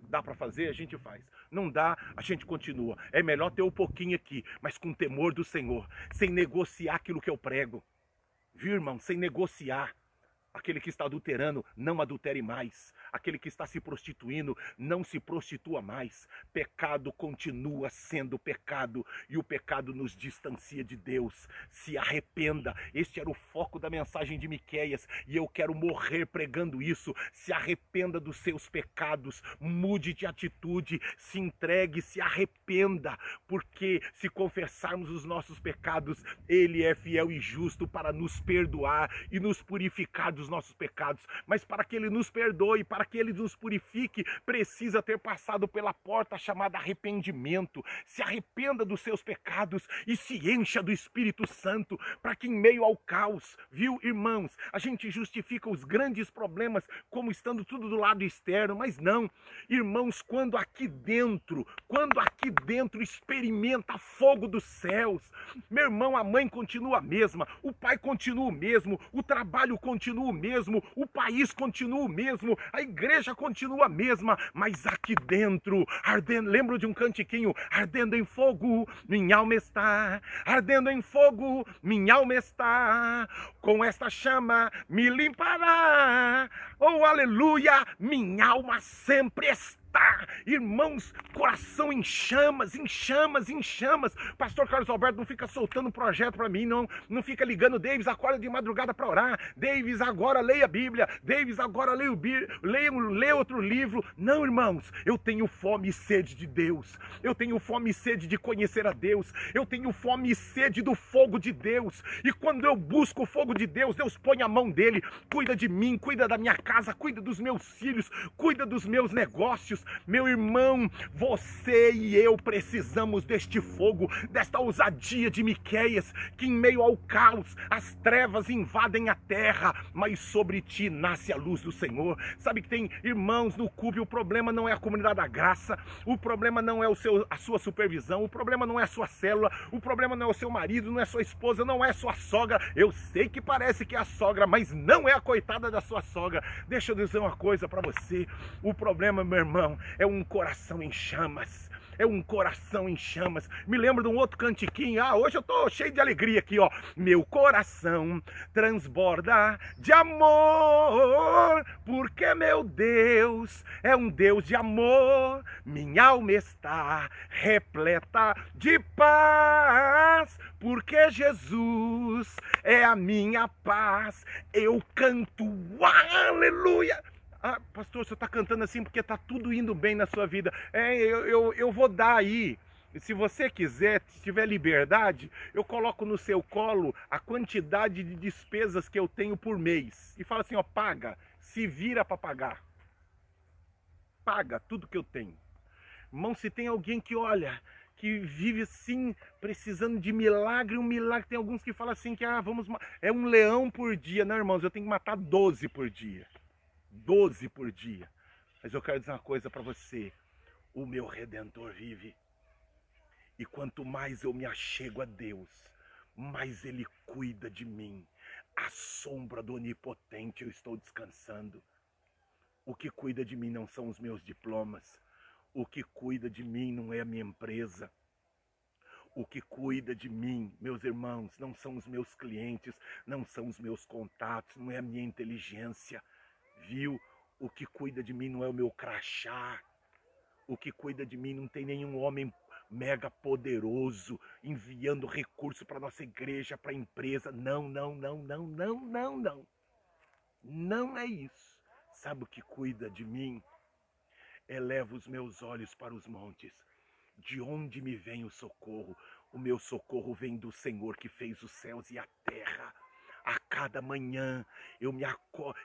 Dá para fazer, a gente faz. Não dá, a gente continua. É melhor ter um pouquinho aqui, mas com temor do Senhor, sem negociar aquilo que eu prego. Viu, irmão? Sem negociar. Aquele que está adulterando, não adultere mais. Aquele que está se prostituindo, não se prostitua mais. Pecado continua sendo pecado e o pecado nos distancia de Deus. Se arrependa. Este era o foco da mensagem de Miqueias e eu quero morrer pregando isso. Se arrependa dos seus pecados, mude de atitude, se entregue, se arrependa, porque se confessarmos os nossos pecados, ele é fiel e justo para nos perdoar e nos purificar dos nossos pecados, mas para que Ele nos perdoe, para que Ele nos purifique, precisa ter passado pela porta chamada arrependimento. Se arrependa dos seus pecados e se encha do Espírito Santo, para que em meio ao caos, viu, irmãos, a gente justifica os grandes problemas como estando tudo do lado externo, mas não, irmãos, quando aqui dentro, quando aqui dentro experimenta fogo dos céus, meu irmão, a mãe continua a mesma, o pai continua o mesmo, o trabalho continua o mesmo, o país continua o mesmo, a igreja continua a mesma, mas aqui dentro, ardendo, lembro de um cantiquinho, ardendo em fogo, minha alma está, ardendo em fogo, minha alma está, com esta chama me limpará, oh aleluia, minha alma sempre está Irmãos, coração em chamas, em chamas, em chamas. Pastor Carlos Alberto não fica soltando projeto para mim, não. Não fica ligando, Davis, acorda de madrugada para orar. Davis, agora leia a Bíblia. Davis, agora leia, o, leia, leia outro livro. Não, irmãos, eu tenho fome e sede de Deus. Eu tenho fome e sede de conhecer a Deus. Eu tenho fome e sede do fogo de Deus. E quando eu busco o fogo de Deus, Deus põe a mão dele, cuida de mim, cuida da minha casa, cuida dos meus filhos, cuida dos meus negócios meu irmão, você e eu precisamos deste fogo, desta ousadia de Miqueias, que em meio ao caos as trevas invadem a terra, mas sobre ti nasce a luz do Senhor. Sabe que tem irmãos no cube, o problema não é a comunidade da graça, o problema não é o seu, a sua supervisão, o problema não é a sua célula, o problema não é o seu marido, não é sua esposa, não é sua sogra. Eu sei que parece que é a sogra, mas não é a coitada da sua sogra. Deixa eu dizer uma coisa para você: o problema, meu irmão, coração, é um coração em chamas. É um coração em chamas. Me lembro de um outro cantiquinho. Ah, hoje eu tô cheio de alegria aqui, ó. Meu coração transborda de amor, porque meu Deus é um Deus de amor. Minha alma está repleta de paz, porque Jesus é a minha paz. Eu canto aleluia ah, pastor, você está cantando assim porque está tudo indo bem na sua vida. É, eu, eu, eu vou dar aí. Se você quiser, se tiver liberdade, eu coloco no seu colo a quantidade de despesas que eu tenho por mês. E fala assim, ó, paga, se vira para pagar. Paga tudo que eu tenho. Irmão, se tem alguém que olha, que vive assim, precisando de milagre, um milagre. Tem alguns que falam assim que ah, vamos é um leão por dia, não, irmãos, eu tenho que matar 12 por dia. 12 por dia. Mas eu quero dizer uma coisa para você: o meu redentor vive. E quanto mais eu me achego a Deus, mais Ele cuida de mim. À sombra do Onipotente eu estou descansando. O que cuida de mim não são os meus diplomas. O que cuida de mim não é a minha empresa. O que cuida de mim, meus irmãos, não são os meus clientes, não são os meus contatos, não é a minha inteligência viu? O que cuida de mim não é o meu crachá. O que cuida de mim não tem nenhum homem mega poderoso enviando recurso para nossa igreja, para empresa. Não, não, não, não, não, não, não. Não é isso. Sabe o que cuida de mim? Eleva os meus olhos para os montes. De onde me vem o socorro? O meu socorro vem do Senhor que fez os céus e a terra. A cada manhã eu me,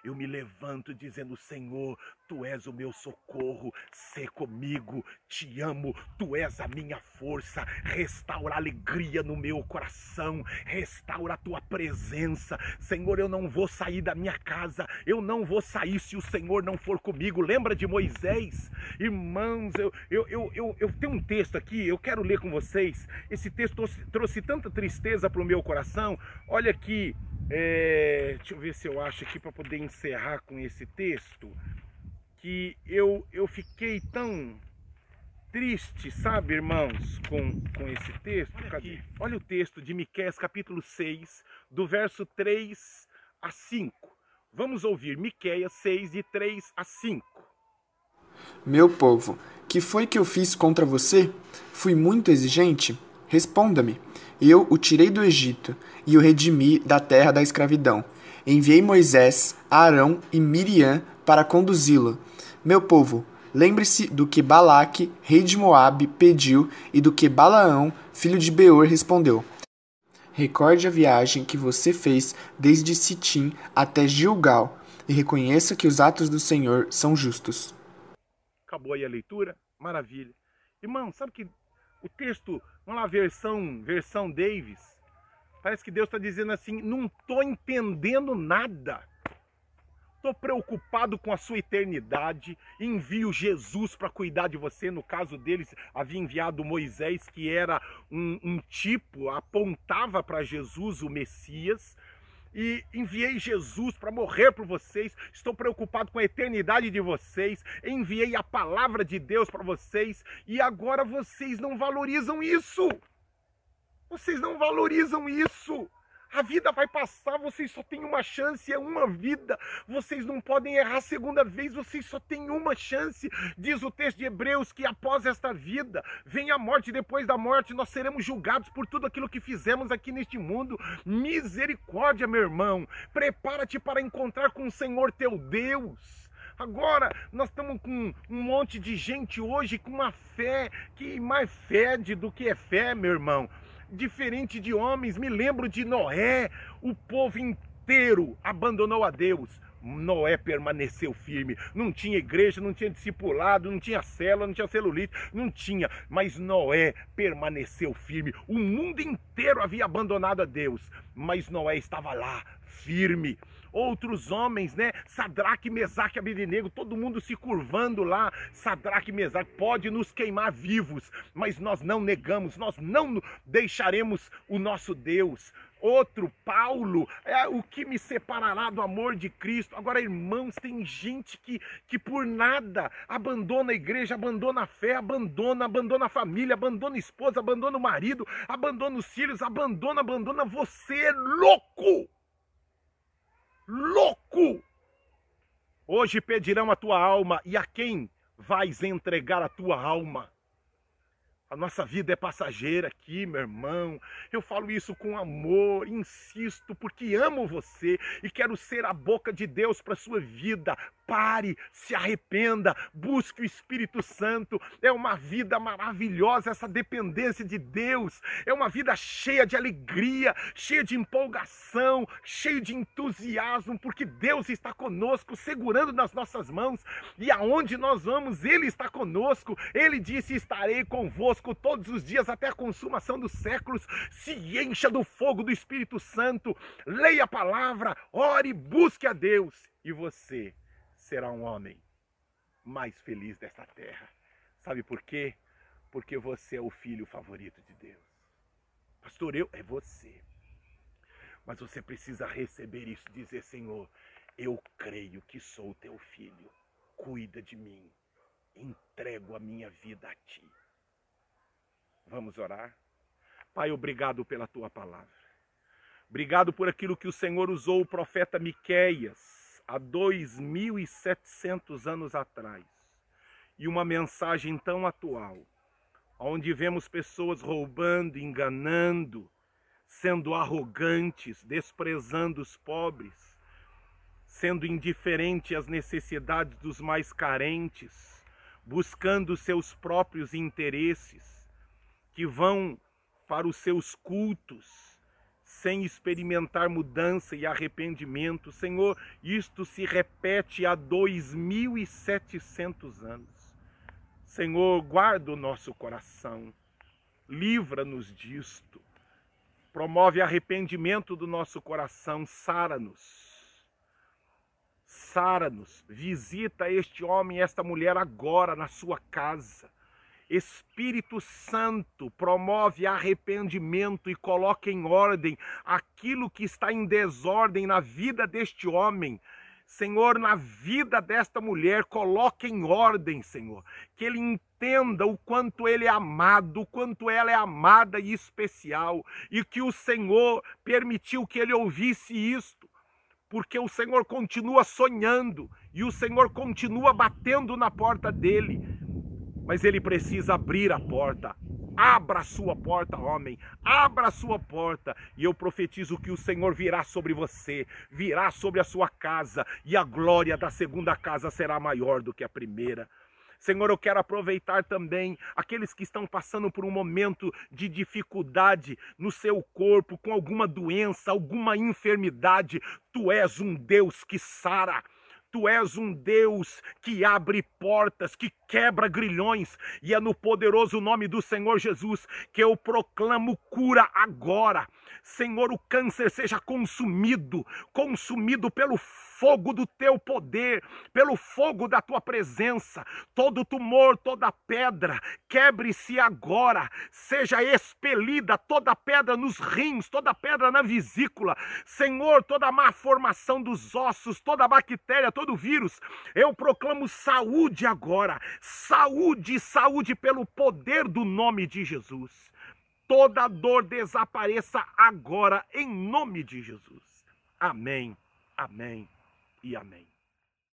eu me levanto dizendo: Senhor, tu és o meu socorro, sê comigo, te amo, tu és a minha força. Restaura a alegria no meu coração, restaura a tua presença. Senhor, eu não vou sair da minha casa, eu não vou sair se o Senhor não for comigo. Lembra de Moisés? Irmãos, eu, eu, eu, eu, eu tenho um texto aqui, eu quero ler com vocês. Esse texto trouxe, trouxe tanta tristeza para o meu coração. Olha aqui. É, deixa eu ver se eu acho aqui para poder encerrar com esse texto. Que eu, eu fiquei tão triste, sabe, irmãos, com, com esse texto. Olha, Cadê? Olha o texto de Miqueias, capítulo 6, do verso 3 a 5. Vamos ouvir Miqueias 6, de 3 a 5. Meu povo, que foi que eu fiz contra você? Fui muito exigente? Responda-me. Eu o tirei do Egito e o redimi da terra da escravidão. Enviei Moisés, Arão e Miriam para conduzi-lo. Meu povo, lembre-se do que Balaque, rei de Moabe, pediu e do que Balaão, filho de Beor, respondeu. Recorde a viagem que você fez desde Sitim até Gilgal e reconheça que os atos do Senhor são justos. Acabou aí a leitura? Maravilha. Irmão, sabe que o texto, vamos lá, versão, versão Davis, parece que Deus está dizendo assim: não estou entendendo nada. Estou preocupado com a sua eternidade. Envio Jesus para cuidar de você. No caso deles, havia enviado Moisés, que era um, um tipo, apontava para Jesus, o Messias e enviei Jesus para morrer por vocês. Estou preocupado com a eternidade de vocês. Enviei a palavra de Deus para vocês e agora vocês não valorizam isso. Vocês não valorizam isso. A vida vai passar, vocês só têm uma chance, é uma vida. Vocês não podem errar a segunda vez, vocês só têm uma chance. Diz o texto de Hebreus que após esta vida vem a morte, depois da morte nós seremos julgados por tudo aquilo que fizemos aqui neste mundo. Misericórdia, meu irmão. Prepara-te para encontrar com o Senhor teu Deus. Agora, nós estamos com um monte de gente hoje com uma fé que mais fede do que é fé, meu irmão diferente de homens. Me lembro de Noé, o povo inteiro abandonou a Deus. Noé permaneceu firme. Não tinha igreja, não tinha discipulado, não tinha célula, não tinha celulite, não tinha. Mas Noé permaneceu firme. O mundo inteiro havia abandonado a Deus, mas Noé estava lá, firme outros homens, né? Sadraque, Mesaque, Abednego, todo mundo se curvando lá. Sadraque, Mesaque, pode nos queimar vivos, mas nós não negamos, nós não deixaremos o nosso Deus. Outro, Paulo, é o que me separará do amor de Cristo. Agora, irmãos, tem gente que, que por nada abandona a igreja, abandona a fé, abandona, abandona a família, abandona a esposa, abandona o marido, abandona os filhos, abandona, abandona. Você louco! Louco! Hoje pedirão a tua alma, e a quem vais entregar a tua alma? A nossa vida é passageira aqui, meu irmão. Eu falo isso com amor, insisto, porque amo você e quero ser a boca de Deus para sua vida. Pare, se arrependa, busque o Espírito Santo. É uma vida maravilhosa essa dependência de Deus. É uma vida cheia de alegria, cheia de empolgação, cheia de entusiasmo, porque Deus está conosco, segurando nas nossas mãos. E aonde nós vamos, Ele está conosco. Ele disse: Estarei convosco conosco todos os dias até a consumação dos séculos. Se encha do fogo do Espírito Santo, leia a palavra, ore, busque a Deus e você será um homem mais feliz desta terra. Sabe por quê? Porque você é o filho favorito de Deus. Pastor, eu é você. Mas você precisa receber isso, dizer, Senhor, eu creio que sou teu filho. Cuida de mim. Entrego a minha vida a ti. Vamos orar? Pai, obrigado pela tua palavra. Obrigado por aquilo que o Senhor usou o profeta Miqueias há 2700 anos atrás. E uma mensagem tão atual, onde vemos pessoas roubando, enganando, sendo arrogantes, desprezando os pobres, sendo indiferente às necessidades dos mais carentes, buscando seus próprios interesses que vão para os seus cultos sem experimentar mudança e arrependimento. Senhor, isto se repete há 2.700 anos. Senhor, guarda o nosso coração, livra-nos disto, promove arrependimento do nosso coração, sara-nos. Sara-nos, visita este homem e esta mulher agora na sua casa Espírito Santo promove arrependimento e coloca em ordem aquilo que está em desordem na vida deste homem. Senhor, na vida desta mulher, coloque em ordem, Senhor, que ele entenda o quanto ele é amado, o quanto ela é amada e especial, e que o Senhor permitiu que ele ouvisse isto, porque o Senhor continua sonhando e o Senhor continua batendo na porta dele mas ele precisa abrir a porta. Abra a sua porta, homem, abra a sua porta, e eu profetizo que o Senhor virá sobre você, virá sobre a sua casa, e a glória da segunda casa será maior do que a primeira. Senhor, eu quero aproveitar também aqueles que estão passando por um momento de dificuldade no seu corpo, com alguma doença, alguma enfermidade. Tu és um Deus que sara. Tu és um Deus que abre portas, que quebra grilhões, e é no poderoso nome do Senhor Jesus que eu proclamo cura agora. Senhor, o câncer seja consumido, consumido pelo fogo do teu poder, pelo fogo da tua presença. Todo tumor, toda pedra, quebre-se agora, seja expelida toda pedra nos rins, toda pedra na vesícula. Senhor, toda má formação dos ossos, toda bactéria, todo vírus, eu proclamo saúde agora. Saúde, saúde pelo poder do nome de Jesus. Toda dor desapareça agora em nome de Jesus. Amém. Amém e amém.